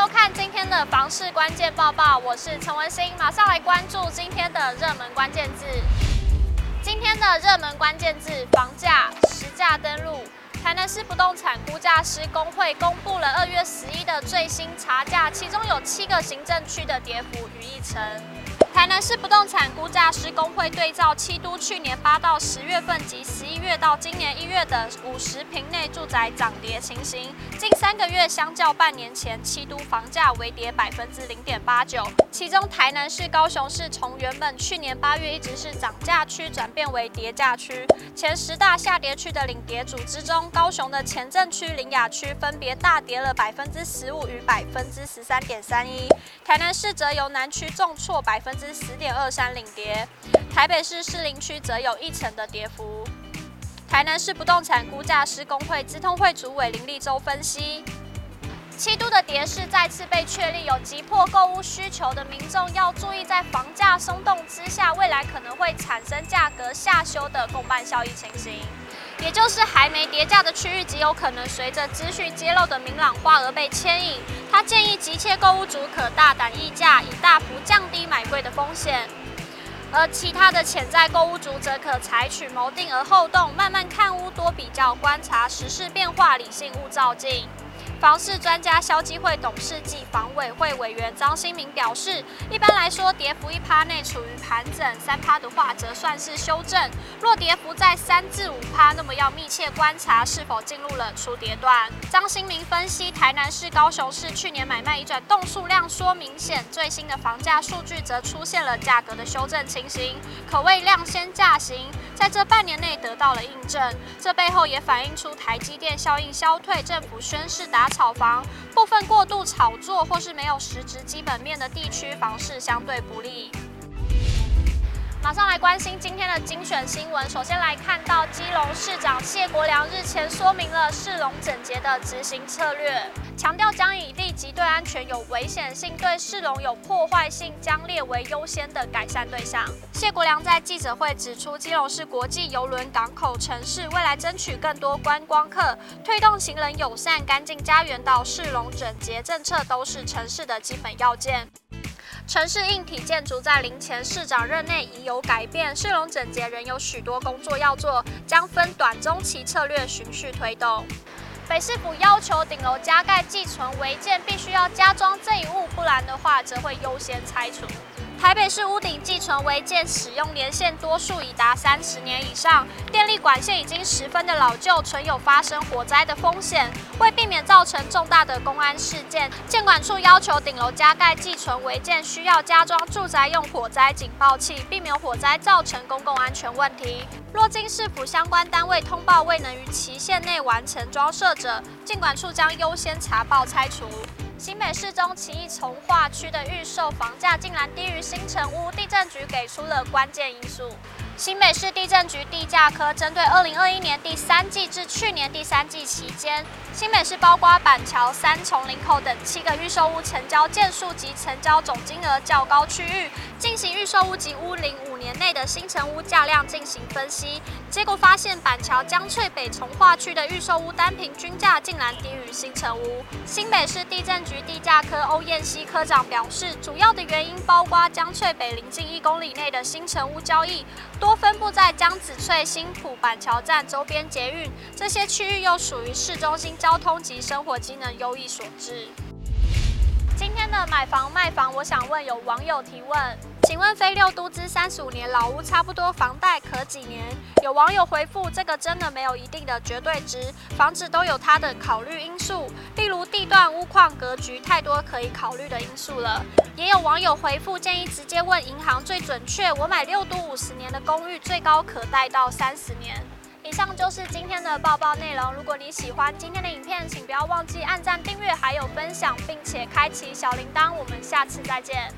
收看今天的房市关键报报，我是陈文心，马上来关注今天的热门关键字。今天的热门关键字：房价实价登录。台南市不动产估价师工会公布了二月十一的最新查价，其中有七个行政区的跌幅逾一成。台南市不动产估价师公会对照七都去年八到十月份及十一月到今年一月的五十坪内住宅涨跌情形，近三个月相较半年前，七都房价微跌百分之零点八九。其中台南市、高雄市从原本去年八月一直是涨价区，转变为跌价区。前十大下跌区的领跌组之中，高雄的前镇区、苓雅区分别大跌了百分之十五与百分之十三点三一。台南市则由南区重挫百分之。十点二三领跌，台北市士林区则有一成的跌幅。台南市不动产估价师公会资通会主委林立洲分析，七都的跌势再次被确立，有急迫购屋需求的民众要注意，在房价松动之下，未来可能会产生价格下修的共伴效益情形，也就是还没跌价的区域极有可能随着资讯揭露的明朗化而被牵引。他建议急切购屋族可大胆议价，以大幅降贵的风险；而其他的潜在购物族则可采取谋定而后动，慢慢看屋，多比较观察时事变化，理性勿照镜。房市专家消基会董事暨房委会委员张新明表示，一般来说，跌幅一趴内处于盘整，三趴的话则算是修正。若跌幅在三至五趴，那么要密切观察是否进入了出跌段。张新明分析，台南市、高雄市去年买卖移转动数量说明显，最新的房价数据则出现了价格的修正情形，可谓量先价行，在这半年内得到了印证。这背后也反映出台积电效应消退，政府宣示炒房部分过度炒作或是没有实质基本面的地区房市相对不利。马上来关心今天的精选新闻。首先来看到基隆市长谢国良日前说明了市容整洁的执行策略，强调将以即对安全有危险性、对市容有破坏性，将列为优先的改善对象。谢国良在记者会指出，基隆是国际邮轮港口城市，未来争取更多观光客，推动行人友善、干净家园到市容整洁政策，都是城市的基本要件。城市硬体建筑在林前市长任内已有改变，市容整洁仍有许多工作要做，将分短中期策略循序推动。北市府要求顶楼加盖寄存违建必须要加装这一物，不然的话则会优先拆除。台北市屋顶寄存违建使用年限多数已达三十年以上，电力管线已经十分的老旧，存有发生火灾的风险。为避免造成重大的公安事件，建管处要求顶楼加盖寄存违建需要加装住宅用火灾警报器，避免火灾造成公共安全问题。若经市府相关单位通报未能于期限内完成装设者，建管处将优先查报拆除。新北市中奇异从化区的预售房价竟然低于新城屋，地震局给出了关键因素。新北市地震局地价科针对二零二一年第三季至去年第三季期间，新北市包括板桥、三重、林口等七个预售屋成交件数及成交总金额较高区域，进行预售屋及屋龄年内的新城屋价量进行分析，结果发现板桥江翠北从化区的预售屋单平均价竟然低于新城屋。新北市地震局地价科欧燕西科长表示，主要的原因包括江翠北临近一公里内的新城屋交易多。分布在江子翠、新埔、板桥站周边捷运，这些区域又属于市中心交通及生活机能优异所致。今天的买房卖房，我想问有网友提问，请问非六都之三十五年老屋，差不多房贷可几年？有网友回复，这个真的没有一定的绝对值，房子都有它的考虑因素，例如地段、屋况、格局，太多可以考虑的因素了。也有网友回复，建议直接问银行最准确。我买六都五十年的公寓，最高可贷到三十年。以上就是今天的报报内容。如果你喜欢今天的影片，请不要忘记按赞、订阅，还有分享，并且开启小铃铛。我们下次再见。